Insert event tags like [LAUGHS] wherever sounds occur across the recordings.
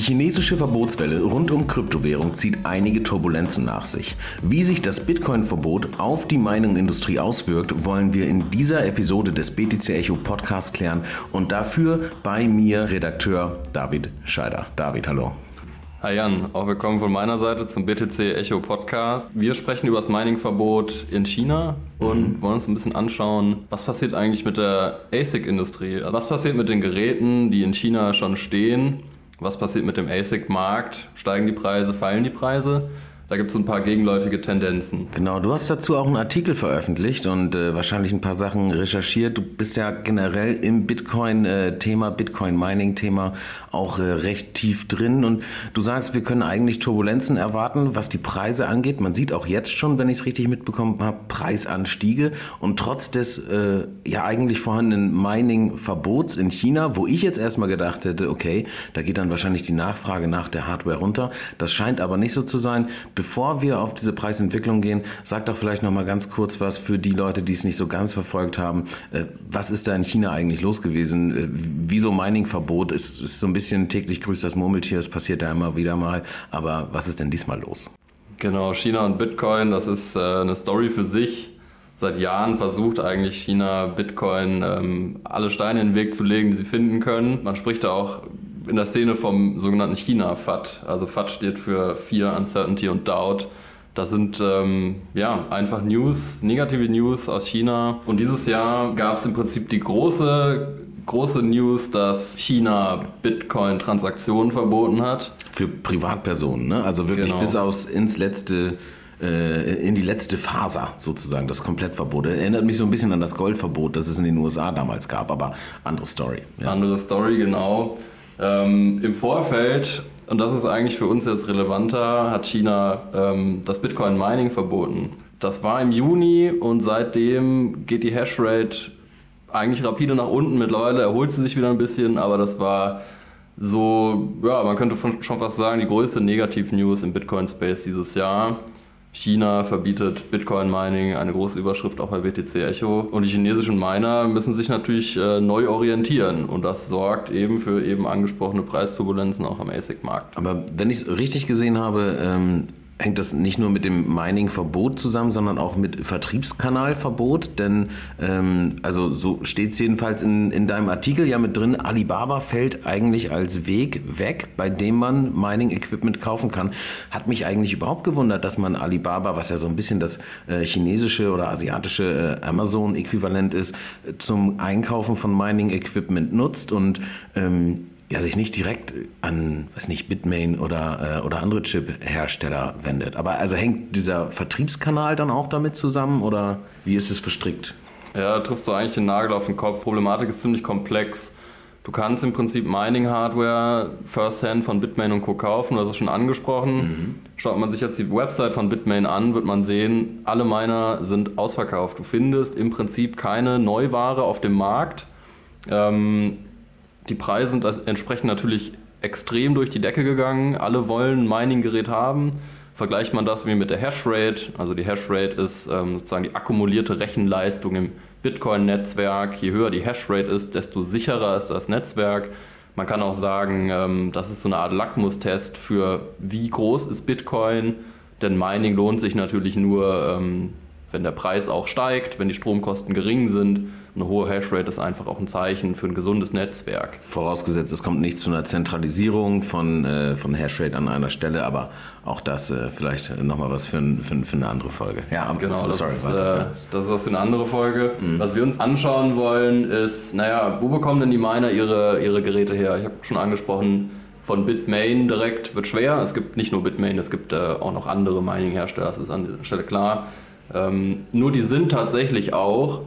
Die chinesische Verbotswelle rund um Kryptowährung zieht einige Turbulenzen nach sich. Wie sich das Bitcoin-Verbot auf die Mining-Industrie auswirkt, wollen wir in dieser Episode des BTC Echo Podcast klären und dafür bei mir Redakteur David Scheider. David, hallo. Hi Jan, auch willkommen von meiner Seite zum BTC Echo Podcast. Wir sprechen über das Mining-Verbot in China und mhm. wollen uns ein bisschen anschauen, was passiert eigentlich mit der ASIC-Industrie? Was passiert mit den Geräten, die in China schon stehen? Was passiert mit dem ASIC-Markt? Steigen die Preise, fallen die Preise? Da gibt es ein paar gegenläufige Tendenzen. Genau, du hast dazu auch einen Artikel veröffentlicht und äh, wahrscheinlich ein paar Sachen recherchiert. Du bist ja generell im Bitcoin-Thema, äh, Bitcoin-Mining-Thema auch äh, recht tief drin und du sagst, wir können eigentlich Turbulenzen erwarten, was die Preise angeht. Man sieht auch jetzt schon, wenn ich es richtig mitbekommen habe, Preisanstiege und trotz des äh, ja eigentlich vorhandenen Mining-Verbots in China, wo ich jetzt erstmal gedacht hätte, okay, da geht dann wahrscheinlich die Nachfrage nach der Hardware runter. Das scheint aber nicht so zu sein Bevor wir auf diese Preisentwicklung gehen, sag doch vielleicht noch mal ganz kurz was für die Leute, die es nicht so ganz verfolgt haben. Äh, was ist da in China eigentlich los gewesen? Äh, wieso Mining-Verbot? Ist, ist so ein bisschen täglich grüßt das Murmeltier, es passiert ja immer wieder mal. Aber was ist denn diesmal los? Genau, China und Bitcoin, das ist äh, eine Story für sich. Seit Jahren versucht eigentlich China Bitcoin ähm, alle Steine in den Weg zu legen, die sie finden können. Man spricht da auch in der Szene vom sogenannten China-FAT. Also FAT steht für Fear, Uncertainty und Doubt. Das sind ähm, ja, einfach News, negative News aus China. Und dieses Jahr gab es im Prinzip die große, große News, dass China Bitcoin-Transaktionen verboten hat. Für Privatpersonen, ne? Also wirklich genau. bis aus ins letzte äh, in die letzte Faser sozusagen, das Komplettverbot. Erinnert mich so ein bisschen an das Goldverbot, das es in den USA damals gab, aber andere Story. Ja. Andere Story, genau. Ähm, Im Vorfeld, und das ist eigentlich für uns jetzt relevanter, hat China ähm, das Bitcoin-Mining verboten. Das war im Juni und seitdem geht die Hashrate eigentlich rapide nach unten. Mittlerweile erholt sie sich wieder ein bisschen, aber das war so, ja, man könnte schon fast sagen, die größte Negativ-News im Bitcoin-Space dieses Jahr. China verbietet Bitcoin-Mining, eine große Überschrift auch bei BTC Echo. Und die chinesischen Miner müssen sich natürlich äh, neu orientieren. Und das sorgt eben für eben angesprochene Preisturbulenzen auch am ASIC-Markt. Aber wenn ich es richtig gesehen habe, ähm, hängt das nicht nur mit dem Mining-Verbot zusammen, sondern auch mit Vertriebskanalverbot. Denn, ähm, also so steht es jedenfalls in, in deinem Artikel ja mit drin, Alibaba fällt eigentlich als Weg weg, bei dem man Mining-Equipment kaufen kann. Hat mich eigentlich überhaupt gewundert, dass man Alibaba, was ja so ein bisschen das äh, chinesische oder asiatische äh, Amazon-Äquivalent ist, äh, zum Einkaufen von Mining-Equipment nutzt und ähm, ja, sich nicht direkt an, weiß nicht, Bitmain oder, äh, oder andere Chip-Hersteller wendet. Aber also hängt dieser Vertriebskanal dann auch damit zusammen oder wie ist es verstrickt? Ja, da triffst du eigentlich den Nagel auf den Kopf. Problematik ist ziemlich komplex. Du kannst im Prinzip Mining-Hardware First-Hand von Bitmain und Co. kaufen, das ist schon angesprochen. Mhm. Schaut man sich jetzt die Website von Bitmain an, wird man sehen, alle Miner sind ausverkauft. Du findest im Prinzip keine Neuware auf dem Markt. Ähm, die Preise sind entsprechend natürlich extrem durch die Decke gegangen. Alle wollen ein Mining-Gerät haben. Vergleicht man das wie mit der Hashrate, also die Hashrate ist ähm, sozusagen die akkumulierte Rechenleistung im Bitcoin-Netzwerk. Je höher die Hashrate ist, desto sicherer ist das Netzwerk. Man kann auch sagen, ähm, das ist so eine Art Lackmustest für wie groß ist Bitcoin. Denn Mining lohnt sich natürlich nur, ähm, wenn der Preis auch steigt, wenn die Stromkosten gering sind eine hohe Hashrate ist einfach auch ein Zeichen für ein gesundes Netzwerk. Vorausgesetzt, es kommt nicht zu einer Zentralisierung von, äh, von Hashrate an einer Stelle, aber auch das äh, vielleicht nochmal was für, ein, für, für, eine andere Folge. Ja, genau, so, das, sorry, ist, äh, das ist was für eine andere Folge. Mhm. Was wir uns anschauen wollen, ist, naja, wo bekommen denn die Miner ihre, ihre Geräte her? Ich habe schon angesprochen, von Bitmain direkt wird schwer. Es gibt nicht nur Bitmain, es gibt äh, auch noch andere Mining-Hersteller, das ist an dieser Stelle klar. Ähm, nur die sind tatsächlich auch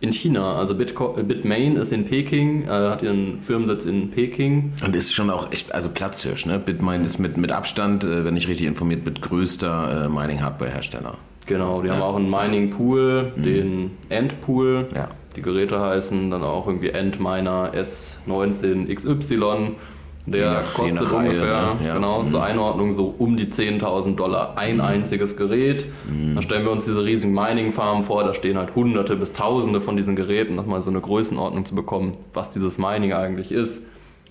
in China. Also Bitco Bitmain ist in Peking, äh, hat ihren Firmensitz in Peking. Und ist schon auch echt, also Platzhirsch, ne? Bitmain ist mit, mit Abstand, äh, wenn ich richtig informiert bin, größter äh, Mining-Hardware-Hersteller. Genau, die ja. haben auch einen Mining-Pool, mhm. den Endpool. Ja. Die Geräte heißen dann auch irgendwie Endminer S19XY. Der kostet ungefähr, ne? ja. genau, mhm. zur Einordnung so um die 10.000 Dollar ein mhm. einziges Gerät. Mhm. Da stellen wir uns diese riesigen Mining-Farmen vor, da stehen halt Hunderte bis Tausende von diesen Geräten, nochmal so eine Größenordnung zu bekommen, was dieses Mining eigentlich ist.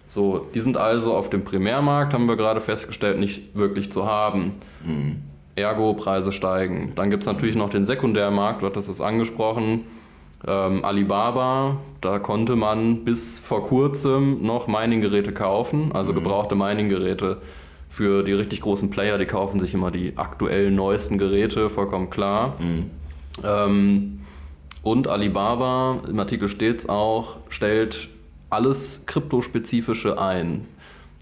So, die sind also auf dem Primärmarkt, haben wir gerade festgestellt, nicht wirklich zu haben. Mhm. Ergo, Preise steigen. Dann gibt es natürlich noch den Sekundärmarkt, du hattest es angesprochen. Ähm, Alibaba, da konnte man bis vor kurzem noch Mining-Geräte kaufen, also mhm. gebrauchte Mining-Geräte für die richtig großen Player, die kaufen sich immer die aktuell neuesten Geräte, vollkommen klar. Mhm. Ähm, und Alibaba, im Artikel steht es auch, stellt alles Kryptospezifische ein.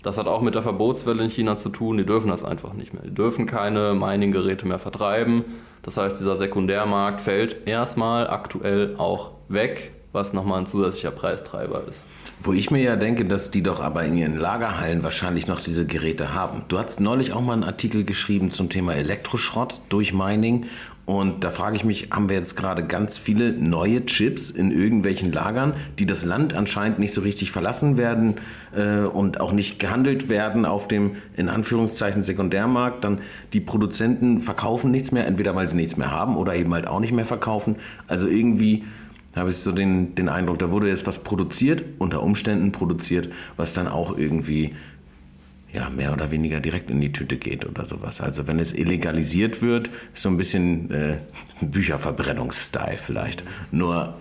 Das hat auch mit der Verbotswelle in China zu tun. Die dürfen das einfach nicht mehr. Die dürfen keine Mining-Geräte mehr vertreiben. Das heißt, dieser Sekundärmarkt fällt erstmal aktuell auch weg, was nochmal ein zusätzlicher Preistreiber ist. Wo ich mir ja denke, dass die doch aber in ihren Lagerhallen wahrscheinlich noch diese Geräte haben. Du hast neulich auch mal einen Artikel geschrieben zum Thema Elektroschrott durch Mining und da frage ich mich, haben wir jetzt gerade ganz viele neue Chips in irgendwelchen Lagern, die das Land anscheinend nicht so richtig verlassen werden äh, und auch nicht gehandelt werden auf dem in Anführungszeichen Sekundärmarkt? Dann die Produzenten verkaufen nichts mehr, entweder weil sie nichts mehr haben oder eben halt auch nicht mehr verkaufen. Also irgendwie habe ich so den, den Eindruck, da wurde jetzt was produziert, unter Umständen produziert, was dann auch irgendwie ja, mehr oder weniger direkt in die Tüte geht oder sowas. Also wenn es illegalisiert wird, ist so ein bisschen äh, [LAUGHS] Bücherverbrennungsstyle vielleicht. Nur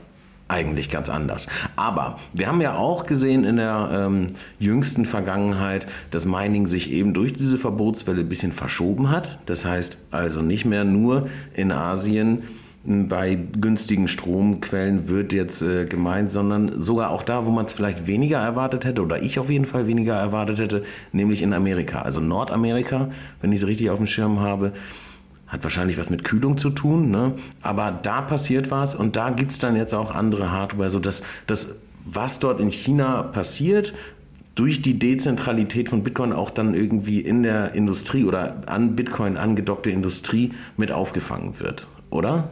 eigentlich ganz anders. Aber wir haben ja auch gesehen in der ähm, jüngsten Vergangenheit, dass Mining sich eben durch diese Verbotswelle ein bisschen verschoben hat. Das heißt also nicht mehr nur in Asien bei günstigen Stromquellen wird jetzt äh, gemeint, sondern sogar auch da, wo man es vielleicht weniger erwartet hätte oder ich auf jeden Fall weniger erwartet hätte, nämlich in Amerika. Also Nordamerika, wenn ich es richtig auf dem Schirm habe, hat wahrscheinlich was mit Kühlung zu tun, ne? aber da passiert was und da gibt es dann jetzt auch andere Hardware, sodass das, was dort in China passiert, durch die Dezentralität von Bitcoin auch dann irgendwie in der Industrie oder an Bitcoin angedockte Industrie mit aufgefangen wird, oder?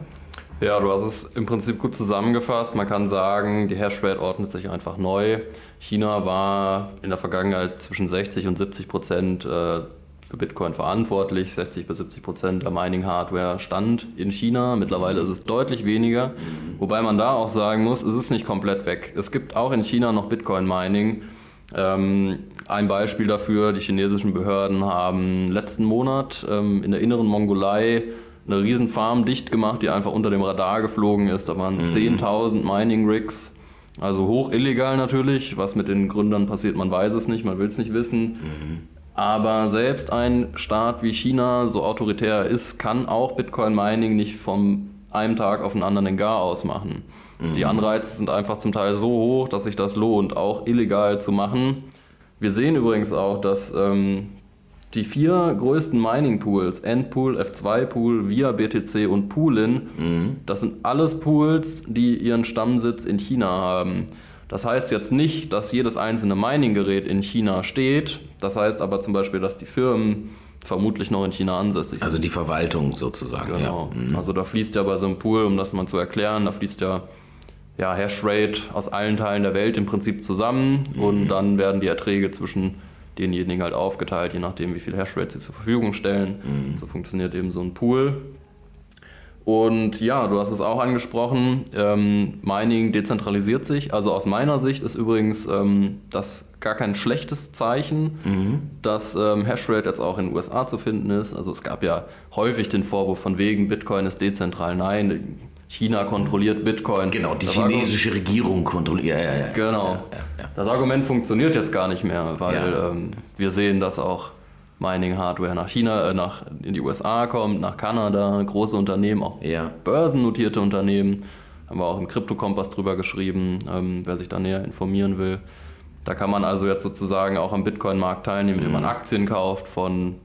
Ja, du hast es im Prinzip gut zusammengefasst. Man kann sagen, die Hashrate ordnet sich einfach neu. China war in der Vergangenheit zwischen 60 und 70 Prozent äh, für Bitcoin verantwortlich. 60 bis 70 Prozent der Mining-Hardware stand in China. Mittlerweile ist es deutlich weniger. Wobei man da auch sagen muss, es ist nicht komplett weg. Es gibt auch in China noch Bitcoin-Mining. Ähm, ein Beispiel dafür, die chinesischen Behörden haben letzten Monat ähm, in der inneren Mongolei eine Riesenfarm dicht gemacht, die einfach unter dem Radar geflogen ist. Da waren mhm. 10.000 Mining-Rigs. Also hoch illegal natürlich. Was mit den Gründern passiert, man weiß es nicht, man will es nicht wissen. Mhm. Aber selbst ein Staat wie China, so autoritär er ist, kann auch Bitcoin-Mining nicht vom einem Tag auf den anderen in Gar ausmachen. Mhm. Die Anreize sind einfach zum Teil so hoch, dass sich das lohnt, auch illegal zu machen. Wir sehen übrigens auch, dass ähm, die vier größten Mining-Pools, Endpool, F2-Pool, Via BTC und Poolin, mhm. das sind alles Pools, die ihren Stammsitz in China haben. Das heißt jetzt nicht, dass jedes einzelne Mining-Gerät in China steht. Das heißt aber zum Beispiel, dass die Firmen vermutlich noch in China ansässig sind. Also die Verwaltung sozusagen. Genau. Ja. Mhm. Also da fließt ja bei so einem Pool, um das mal zu erklären, da fließt ja ja, Hashrate aus allen Teilen der Welt im Prinzip zusammen mhm. und dann werden die Erträge zwischen denjenigen halt aufgeteilt, je nachdem, wie viel Hashrate sie zur Verfügung stellen. Mhm. So funktioniert eben so ein Pool. Und ja, du hast es auch angesprochen, ähm, Mining dezentralisiert sich. Also aus meiner Sicht ist übrigens ähm, das gar kein schlechtes Zeichen, mhm. dass ähm, Hashrate jetzt auch in den USA zu finden ist. Also es gab ja häufig den Vorwurf von wegen, Bitcoin ist dezentral. Nein, China kontrolliert Bitcoin. Genau, die das chinesische Argument, Regierung kontrolliert. Ja, ja, ja. Genau. Ja, das Argument funktioniert jetzt gar nicht mehr, weil ähm, wir sehen, dass auch Mining-Hardware nach China, äh, nach in die USA kommt, nach Kanada, große Unternehmen, auch börsennotierte Unternehmen. Haben wir auch im Krypto-Kompass drüber geschrieben, ähm, wer sich da näher informieren will. Da kann man also jetzt sozusagen auch am Bitcoin-Markt teilnehmen, indem man mhm. Aktien kauft von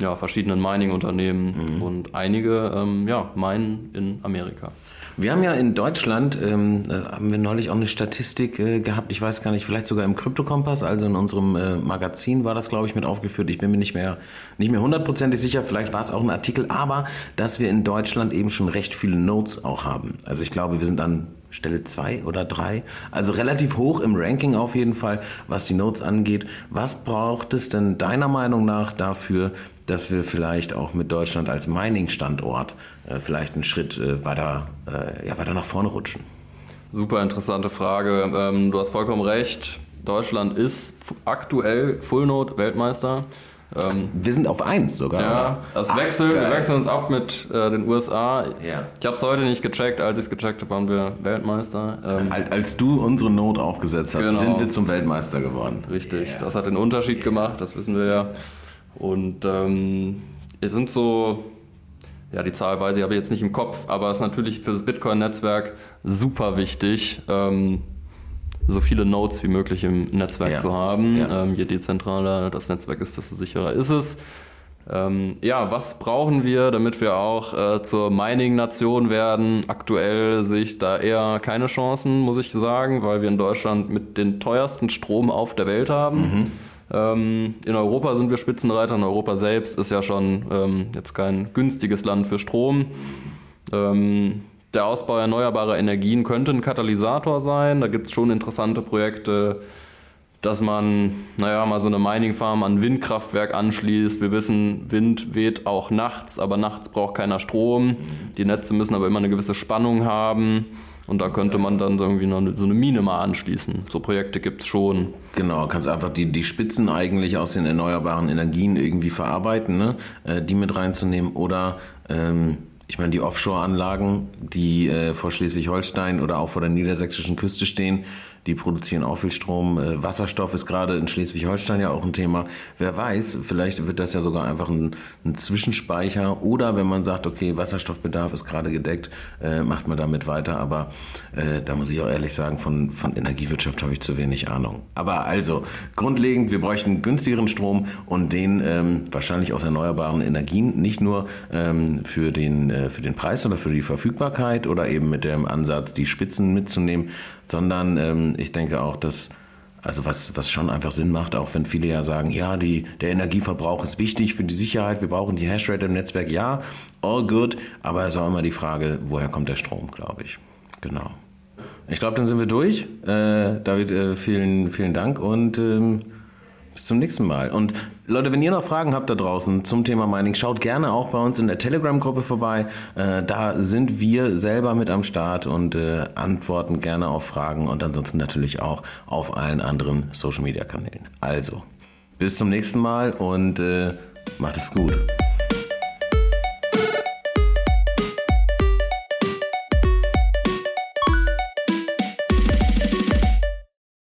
ja, verschiedenen Mining-Unternehmen mhm. und einige ähm, ja, meinen in Amerika. Wir haben ja in Deutschland, ähm, äh, haben wir neulich auch eine Statistik äh, gehabt, ich weiß gar nicht, vielleicht sogar im Kryptokompass, also in unserem äh, Magazin war das, glaube ich, mit aufgeführt. Ich bin mir nicht mehr, nicht mehr hundertprozentig sicher, vielleicht war es auch ein Artikel, aber dass wir in Deutschland eben schon recht viele Nodes auch haben. Also ich glaube, wir sind an Stelle 2 oder 3. Also relativ hoch im Ranking auf jeden Fall, was die Notes angeht. Was braucht es denn deiner Meinung nach dafür, dass wir vielleicht auch mit Deutschland als Mining-Standort äh, vielleicht einen Schritt äh, weiter, äh, ja, weiter nach vorne rutschen? Super interessante Frage. Ähm, du hast vollkommen recht. Deutschland ist aktuell Full-Node-Weltmeister. Ähm, wir sind auf 1 sogar. Ja, das wechselt, wir wechseln uns ab mit äh, den USA. Ja. Ich habe es heute nicht gecheckt. Als ich es gecheckt habe, waren wir Weltmeister. Ähm, als, als, du unsere Note aufgesetzt hast, genau. sind wir zum Weltmeister geworden. Richtig, yeah. das hat den Unterschied gemacht, das wissen wir ja. Und ähm, es sind so, ja, die Zahl weiß ich aber jetzt nicht im Kopf, aber es ist natürlich für das Bitcoin-Netzwerk super wichtig. Ähm, so viele Nodes wie möglich im Netzwerk ja. zu haben. Ja. Ähm, je dezentraler das Netzwerk ist, desto sicherer ist es. Ähm, ja, was brauchen wir, damit wir auch äh, zur Mining-Nation werden? Aktuell sehe ich da eher keine Chancen, muss ich sagen, weil wir in Deutschland mit den teuersten Strom auf der Welt haben. Mhm. Ähm, in Europa sind wir Spitzenreiter. In Europa selbst ist ja schon ähm, jetzt kein günstiges Land für Strom. Ähm, der Ausbau erneuerbarer Energien könnte ein Katalysator sein. Da gibt es schon interessante Projekte, dass man, naja, mal so eine Mining-Farm an Windkraftwerk anschließt. Wir wissen, Wind weht auch nachts, aber nachts braucht keiner Strom. Die Netze müssen aber immer eine gewisse Spannung haben. Und da könnte man dann irgendwie noch so eine Mine mal anschließen. So Projekte gibt es schon. Genau, kannst einfach die, die Spitzen eigentlich aus den erneuerbaren Energien irgendwie verarbeiten, ne? Äh, die mit reinzunehmen. Oder ähm, ich meine, die Offshore-Anlagen, die äh, vor Schleswig-Holstein oder auch vor der niedersächsischen Küste stehen, die produzieren auch viel Strom. Äh, Wasserstoff ist gerade in Schleswig-Holstein ja auch ein Thema. Wer weiß, vielleicht wird das ja sogar einfach ein, ein Zwischenspeicher. Oder wenn man sagt, okay, Wasserstoffbedarf ist gerade gedeckt, äh, macht man damit weiter. Aber äh, da muss ich auch ehrlich sagen, von, von Energiewirtschaft habe ich zu wenig Ahnung. Aber also, grundlegend, wir bräuchten günstigeren Strom und den ähm, wahrscheinlich aus erneuerbaren Energien, nicht nur ähm, für, den, äh, für den Preis oder für die Verfügbarkeit oder eben mit dem Ansatz, die Spitzen mitzunehmen, sondern ähm, ich denke auch, dass also was, was schon einfach Sinn macht, auch wenn viele ja sagen, ja, die, der Energieverbrauch ist wichtig für die Sicherheit, wir brauchen die Hashrate im Netzwerk, ja, all good, aber es ist auch immer die Frage, woher kommt der Strom, glaube ich. Genau. Ich glaube, dann sind wir durch. Äh, David, äh, vielen, vielen Dank und ähm, bis zum nächsten Mal. Und Leute, wenn ihr noch Fragen habt da draußen zum Thema Mining, schaut gerne auch bei uns in der Telegram-Gruppe vorbei. Äh, da sind wir selber mit am Start und äh, antworten gerne auf Fragen und ansonsten natürlich auch auf allen anderen Social-Media-Kanälen. Also, bis zum nächsten Mal und äh, macht es gut.